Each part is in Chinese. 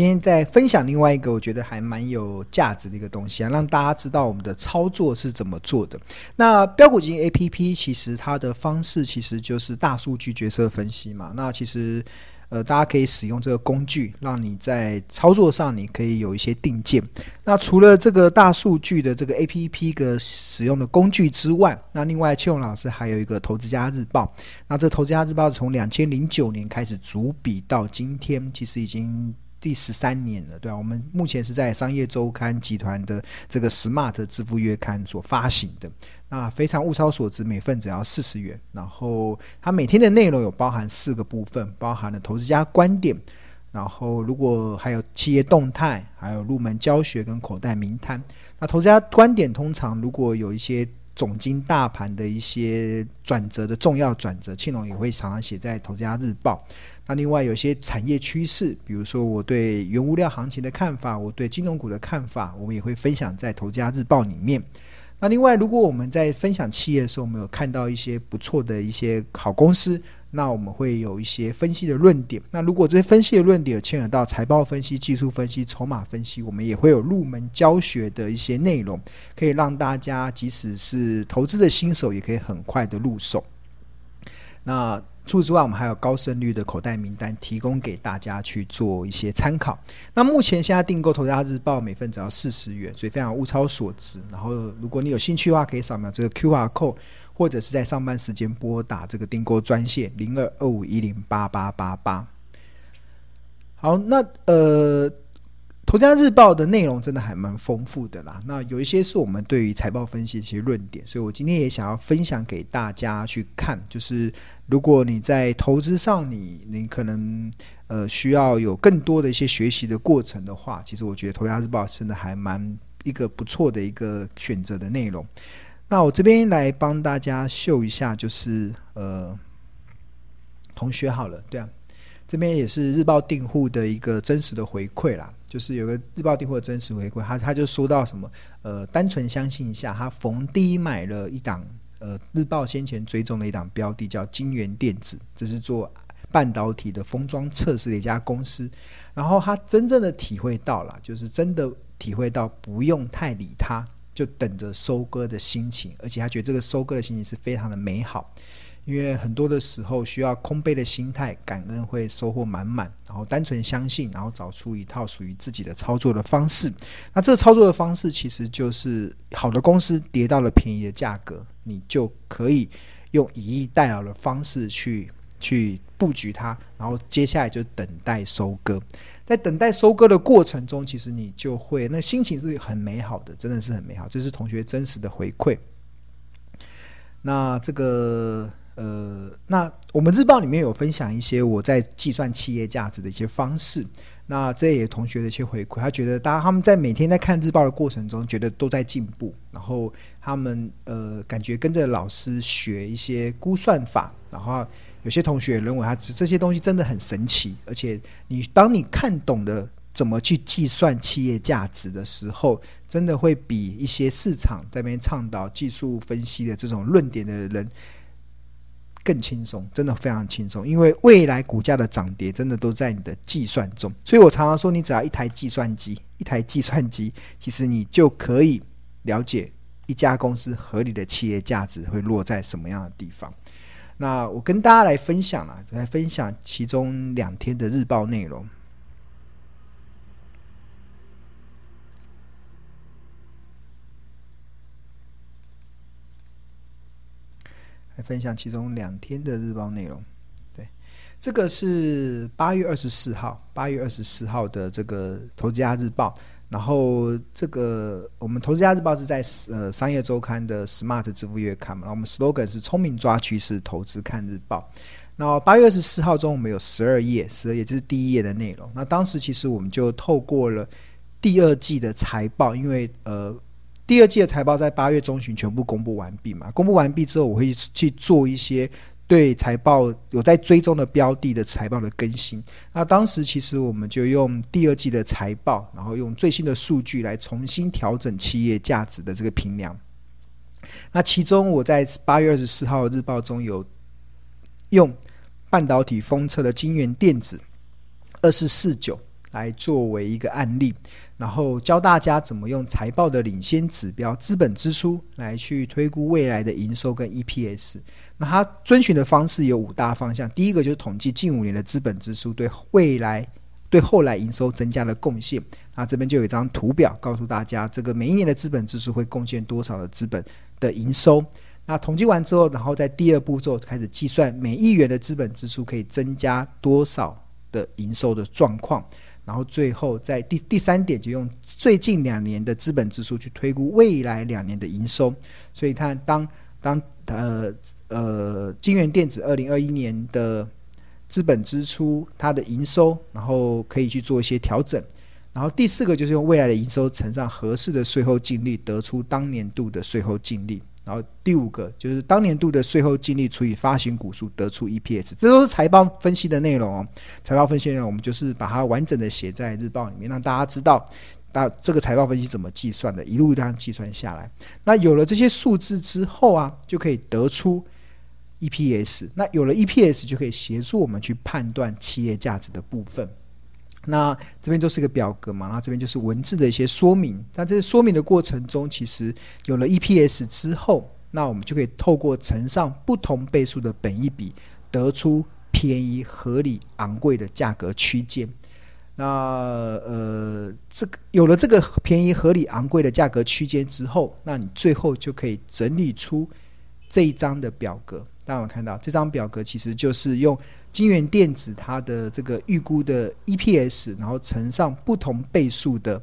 今天在分享另外一个我觉得还蛮有价值的一个东西啊，让大家知道我们的操作是怎么做的。那标股金 APP 其实它的方式其实就是大数据决策分析嘛。那其实。呃，大家可以使用这个工具，让你在操作上你可以有一些定见。那除了这个大数据的这个 APP 的使用的工具之外，那另外庆荣老师还有一个投资家日报。那这投资家日报从两千零九年开始逐笔到今天，其实已经。第十三年了，对啊，我们目前是在商业周刊集团的这个 Smart 支付月刊所发行的。那非常物超所值，每份只要四十元。然后它每天的内容有包含四个部分，包含了投资家观点，然后如果还有企业动态，还有入门教学跟口袋名单。那投资家观点通常如果有一些总经大盘的一些转折的重要转折，庆隆也会常常写在投资家日报。那另外有些产业趋势，比如说我对原物料行情的看法，我对金融股的看法，我们也会分享在《投资家日报》里面。那另外，如果我们在分享企业的时候，我们有看到一些不错的一些好公司，那我们会有一些分析的论点。那如果这些分析的论点有牵扯到财报分析、技术分析、筹码分析，我们也会有入门教学的一些内容，可以让大家即使是投资的新手，也可以很快的入手。那除此之外，我们还有高胜率的口袋名单提供给大家去做一些参考。那目前现在订购《投资家日报》每份只要四十元，所以非常物超所值。然后，如果你有兴趣的话，可以扫描这个 QR code，或者是在上班时间拨打这个订购专线零二二五一零八八八八。好，那呃。《投家日报》的内容真的还蛮丰富的啦，那有一些是我们对于财报分析的一些论点，所以我今天也想要分享给大家去看。就是如果你在投资上你，你可能呃需要有更多的一些学习的过程的话，其实我觉得《投家日报》真的还蛮一个不错的一个选择的内容。那我这边来帮大家秀一下，就是呃同学好了，对啊，这边也是日报订户的一个真实的回馈啦。就是有个日报订户的真实回馈，他他就说到什么，呃，单纯相信一下，他逢低买了一档，呃，日报先前追踪的一档标的叫金源电子，这是做半导体的封装测试的一家公司，然后他真正的体会到了，就是真的体会到不用太理他，就等着收割的心情，而且他觉得这个收割的心情是非常的美好。因为很多的时候需要空杯的心态，感恩会收获满满，然后单纯相信，然后找出一套属于自己的操作的方式。那这个操作的方式其实就是好的公司跌到了便宜的价格，你就可以用以逸待劳的方式去去布局它，然后接下来就等待收割。在等待收割的过程中，其实你就会那心情是很美好的，真的是很美好。这是同学真实的回馈。那这个。呃，那我们日报里面有分享一些我在计算企业价值的一些方式。那这也同学的一些回馈，他觉得大家他们在每天在看日报的过程中，觉得都在进步。然后他们呃，感觉跟着老师学一些估算法。然后有些同学认为他这些东西真的很神奇。而且你当你看懂了怎么去计算企业价值的时候，真的会比一些市场在那边倡导技术分析的这种论点的人。更轻松，真的非常轻松，因为未来股价的涨跌真的都在你的计算中。所以我常常说，你只要一台计算机，一台计算机，其实你就可以了解一家公司合理的企业价值会落在什么样的地方。那我跟大家来分享啊，来分享其中两天的日报内容。来分享其中两天的日报内容，对，这个是八月二十四号，八月二十四号的这个《投资家日报》，然后这个我们《投资家日报》是在呃商业周刊的 Smart 支付月刊嘛，然后我们 slogan 是聪明抓趋势，投资看日报。那八月二十四号中，我们有十二页，十二页这是第一页的内容。那当时其实我们就透过了第二季的财报，因为呃。第二季的财报在八月中旬全部公布完毕嘛？公布完毕之后，我会去做一些对财报有在追踪的标的的财报的更新。那当时其实我们就用第二季的财报，然后用最新的数据来重新调整企业价值的这个评量。那其中我在八月二十四号日报中有用半导体封测的晶圆电子二四四九来作为一个案例，然后教大家怎么用财报的领先指标资本支出来去推估未来的营收跟 EPS。那它遵循的方式有五大方向，第一个就是统计近五年的资本支出对未来对后来营收增加的贡献。那这边就有一张图表告诉大家，这个每一年的资本支出会贡献多少的资本的营收。那统计完之后，然后在第二步骤开始计算每一元的资本支出可以增加多少的营收的状况。然后最后在第第三点，就用最近两年的资本支出去推估未来两年的营收。所以看当当呃呃金元电子二零二一年的资本支出，它的营收，然后可以去做一些调整。然后第四个就是用未来的营收乘上合适的税后净利，得出当年度的税后净利。然后第五个就是当年度的税后净利除以发行股数，得出 EPS，这都是财报分析的内容哦。财报分析内容，我们就是把它完整的写在日报里面，让大家知道，大这个财报分析怎么计算的，一路这样计算下来。那有了这些数字之后啊，就可以得出 EPS。那有了 EPS，就可以协助我们去判断企业价值的部分。那这边都是一个表格嘛，然后这边就是文字的一些说明。在这些说明的过程中，其实有了 EPS 之后，那我们就可以透过乘上不同倍数的本益比，得出便宜、合理、昂贵的价格区间。那呃，这个有了这个便宜、合理、昂贵的价格区间之后，那你最后就可以整理出这一张的表格。大家有看到这张表格，其实就是用。金源电子它的这个预估的 EPS，然后乘上不同倍数的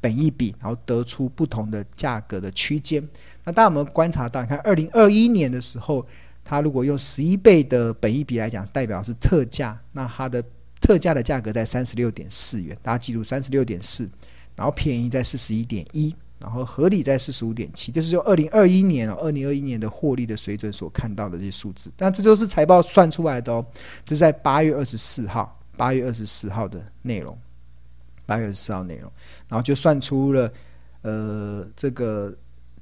本益比，然后得出不同的价格的区间。那大家有没有观察到？你看，二零二一年的时候，它如果用十一倍的本益比来讲，代表是特价，那它的特价的价格在三十六点四元，大家记住三十六点四，然后便宜在四十一点一。然后合理在四十五点七，这是就二零二一年哦，二零二一年的获利的水准所看到的这些数字。但这就是财报算出来的哦，这是在八月二十四号，八月二十四号的内容，八月二十四号内容，然后就算出了呃这个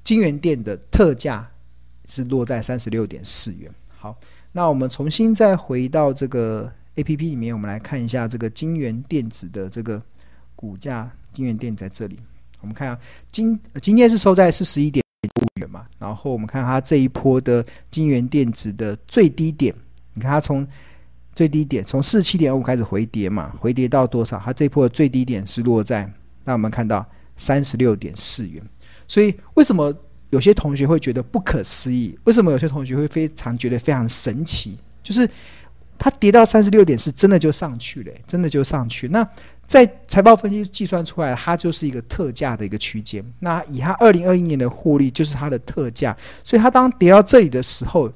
金元电的特价是落在三十六点四元。好，那我们重新再回到这个 APP 里面，我们来看一下这个金元电子的这个股价，金元电在这里。我们看啊，今今天是收在四十一点五元嘛，然后我们看它这一波的金元电子的最低点，你看它从最低点从四十七点五开始回跌嘛，回跌到多少？它这一波的最低点是落在，那我们看到三十六点四元。所以为什么有些同学会觉得不可思议？为什么有些同学会非常觉得非常神奇？就是它跌到三十六点四，真的就上去了，真的就上去。那在财报分析计算出来，它就是一个特价的一个区间。那以它二零二一年的获利，就是它的特价。所以它当跌到这里的时候，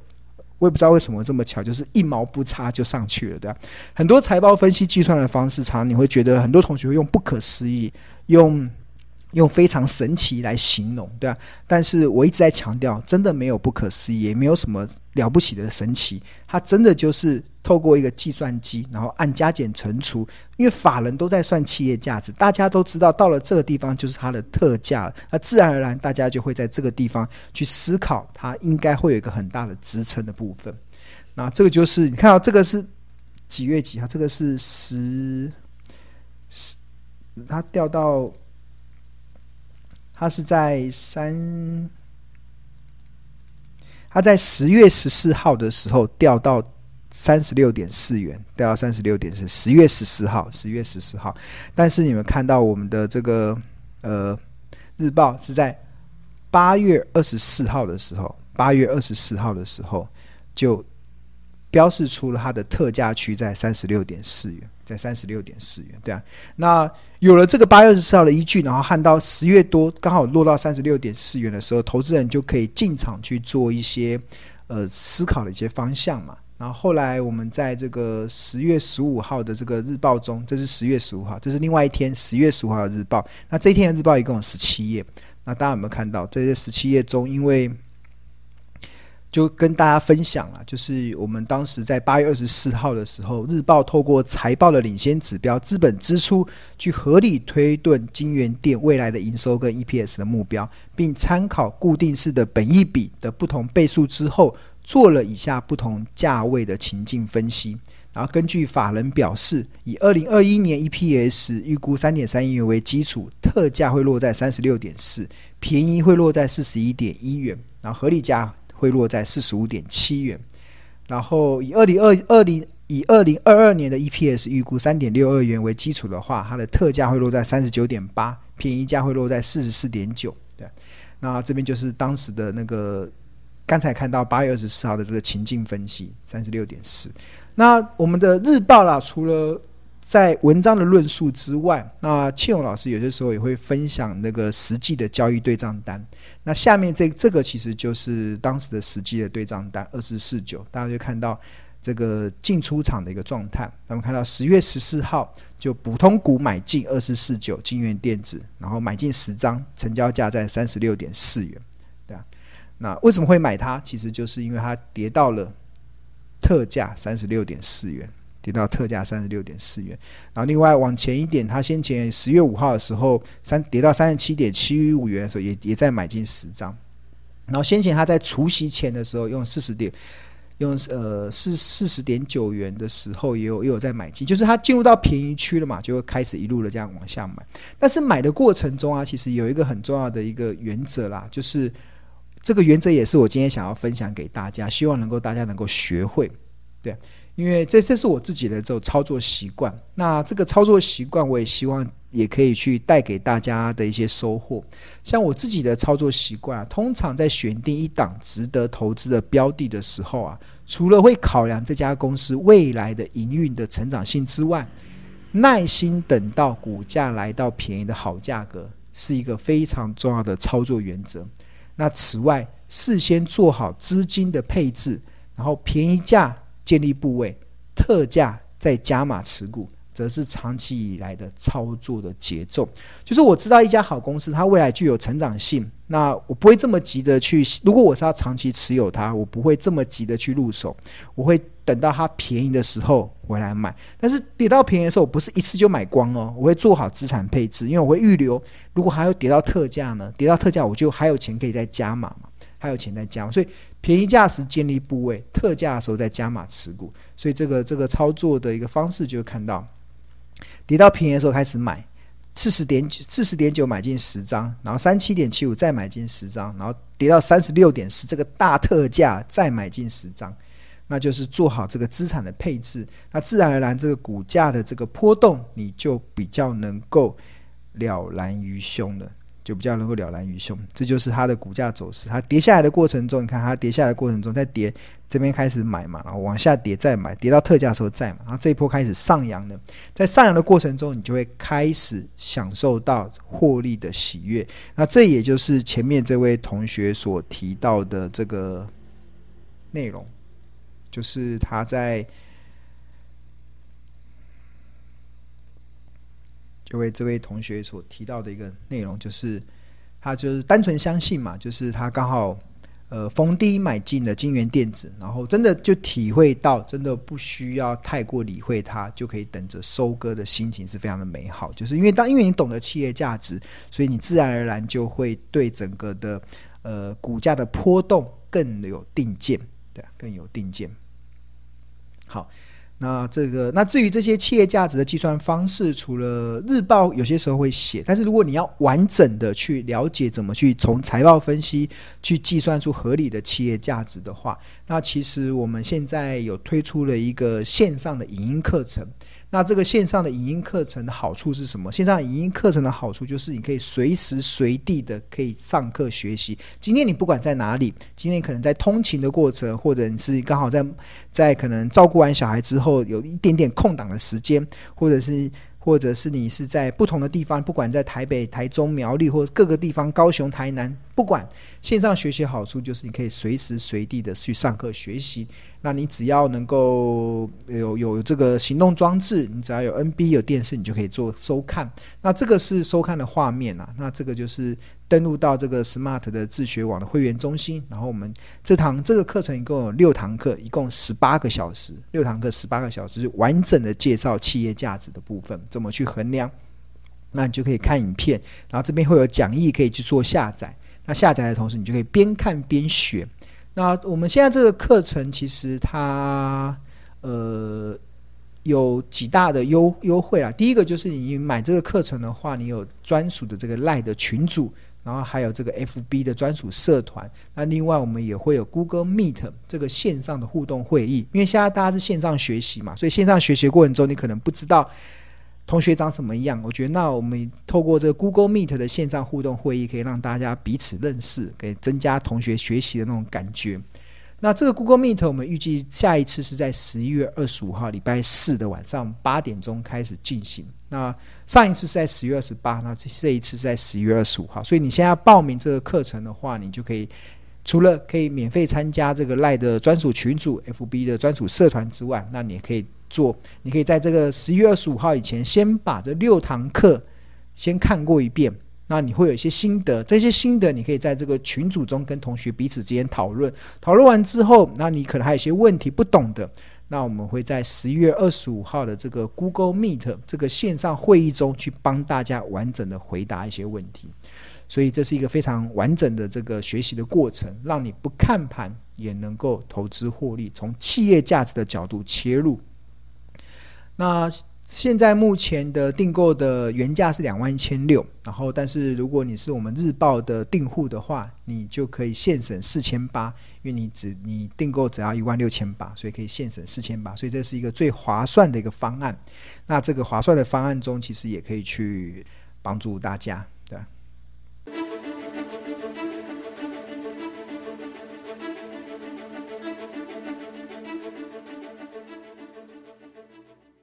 我也不知道为什么这么巧，就是一毛不差就上去了，对吧？很多财报分析计算的方式，常常你会觉得很多同学会用不可思议，用。用非常神奇来形容，对啊，但是我一直在强调，真的没有不可思议，也没有什么了不起的神奇。它真的就是透过一个计算机，然后按加减乘除。因为法人都在算企业价值，大家都知道，到了这个地方就是它的特价了，那自然而然大家就会在这个地方去思考，它应该会有一个很大的支撑的部分。那这个就是你看到这个是几月几号？这个是十十，它掉到。它是在三，它在十月十四号的时候掉到三十六点四元，掉到三十六点四。十月十四号，十月十四号。但是你们看到我们的这个呃日报是在八月二十四号的时候，八月二十四号的时候就标示出了它的特价区在三十六点四元。在三十六点四元，对啊，那有了这个八月二十四号的依据，然后看到十月多刚好落到三十六点四元的时候，投资人就可以进场去做一些呃思考的一些方向嘛。然后后来我们在这个十月十五号的这个日报中，这是十月十五号，这是另外一天十月十五号的日报。那这一天的日报一共有十七页，那大家有没有看到？在这十七页中，因为就跟大家分享了，就是我们当时在八月二十四号的时候，日报透过财报的领先指标资本支出，去合理推断金元店未来的营收跟 EPS 的目标，并参考固定式的本益比的不同倍数之后，做了以下不同价位的情境分析。然后根据法人表示，以二零二一年 EPS 预估三点三亿元为基础，特价会落在三十六点四，便宜会落在四十一点一元，然后合理价会落在四十五点七元。然后以二零二二零以二零二二年的 EPS 预估三点六二元为基础的话，它的特价会落在三十九点八，便宜价会落在四十四点九。对，那这边就是当时的那个刚才看到八月二十四号的这个情境分析，三十六点四。那我们的日报啦，除了在文章的论述之外，那庆勇老师有些时候也会分享那个实际的交易对账单。那下面这这个其实就是当时的实际的对账单，二四四九，大家就看到这个进出场的一个状态。咱们看到十月十四号就普通股买进二四四九，金源电子，然后买进十张，成交价在三十六点四元，对啊。那为什么会买它？其实就是因为它跌到了。特价三十六点四元，跌到特价三十六点四元。然后另外往前一点，它先前十月五号的时候，三跌到三十七点七五元的时候，也也在买进十张。然后先前它在除夕前的时候，用四十点，用呃四四十点九元的时候，也有也有在买进，就是它进入到便宜区了嘛，就会开始一路的这样往下买。但是买的过程中啊，其实有一个很重要的一个原则啦，就是。这个原则也是我今天想要分享给大家，希望能够大家能够学会，对，因为这这是我自己的这种操作习惯。那这个操作习惯，我也希望也可以去带给大家的一些收获。像我自己的操作习惯啊，通常在选定一档值得投资的标的的时候啊，除了会考量这家公司未来的营运的成长性之外，耐心等到股价来到便宜的好价格，是一个非常重要的操作原则。那此外，事先做好资金的配置，然后便宜价建立部位，特价再加码持股，则是长期以来的操作的节奏。就是我知道一家好公司，它未来具有成长性。那我不会这么急的去，如果我是要长期持有它，我不会这么急的去入手，我会等到它便宜的时候回来买。但是跌到便宜的时候，我不是一次就买光哦，我会做好资产配置，因为我会预留，如果还有跌到特价呢，跌到特价我就还有钱可以再加码嘛，还有钱在加，所以便宜价时建立部位，特价的时候再加码持股，所以这个这个操作的一个方式就看到，跌到便宜的时候开始买。四十点九，四十点九买进十张，然后三七点七五再买进十张，然后跌到三十六点四，这个大特价再买进十张，那就是做好这个资产的配置，那自然而然这个股价的这个波动，你就比较能够了然于胸了。就比较能够了然于胸，这就是它的股价走势。它跌下来的过程中，你看它跌下来的过程中，在跌这边开始买嘛，然后往下跌再买，跌到特价时候再买，然后这一波开始上扬了。在上扬的过程中，你就会开始享受到获利的喜悦。那这也就是前面这位同学所提到的这个内容，就是他在。就为这位同学所提到的一个内容，就是他就是单纯相信嘛，就是他刚好呃逢低买进了金元电子，然后真的就体会到，真的不需要太过理会它，就可以等着收割的心情是非常的美好。就是因为当因为你懂得企业价值，所以你自然而然就会对整个的呃股价的波动更有定见，对，更有定见。好。那这个，那至于这些企业价值的计算方式，除了日报有些时候会写，但是如果你要完整的去了解怎么去从财报分析去计算出合理的企业价值的话，那其实我们现在有推出了一个线上的影音课程。那这个线上的影音课程的好处是什么？线上影音课程的好处就是你可以随时随地的可以上课学习。今天你不管在哪里，今天可能在通勤的过程，或者你是刚好在在可能照顾完小孩之后有一点点空档的时间，或者是。或者是你是在不同的地方，不管在台北、台中、苗栗或者各个地方，高雄、台南，不管线上学习好处就是你可以随时随地的去上课学习。那你只要能够有有这个行动装置，你只要有 NB 有电视，你就可以做收看。那这个是收看的画面啊，那这个就是。登录到这个 Smart 的自学网的会员中心，然后我们这堂这个课程一共有六堂课，一共十八个小时，六堂课十八个小时，是完整的介绍企业价值的部分，怎么去衡量？那你就可以看影片，然后这边会有讲义可以去做下载。那下载的同时，你就可以边看边学。那我们现在这个课程其实它呃有几大的优优惠啊。第一个就是你买这个课程的话，你有专属的这个 LINE 的群组。然后还有这个 FB 的专属社团，那另外我们也会有 Google Meet 这个线上的互动会议。因为现在大家是线上学习嘛，所以线上学习过程中你可能不知道同学长什么样。我觉得那我们透过这个 Google Meet 的线上互动会议，可以让大家彼此认识，给增加同学学习的那种感觉。那这个 Google Meet 我们预计下一次是在十一月二十五号礼拜四的晚上八点钟开始进行。那上一次是在十月二十八，那这一次是在十一月二十五号。所以你现在报名这个课程的话，你就可以除了可以免费参加这个赖的专属群组、FB 的专属社团之外，那你也可以做，你可以在这个十一月二十五号以前，先把这六堂课先看过一遍。那你会有一些心得，这些心得你可以在这个群组中跟同学彼此之间讨论。讨论完之后，那你可能还有一些问题不懂的，那我们会在十一月二十五号的这个 Google Meet 这个线上会议中去帮大家完整的回答一些问题。所以这是一个非常完整的这个学习的过程，让你不看盘也能够投资获利，从企业价值的角度切入。那。现在目前的订购的原价是两万一千六，然后但是如果你是我们日报的订户的话，你就可以现省四千八，因为你只你订购只要一万六千八，所以可以现省四千八，所以这是一个最划算的一个方案。那这个划算的方案中，其实也可以去帮助大家，对。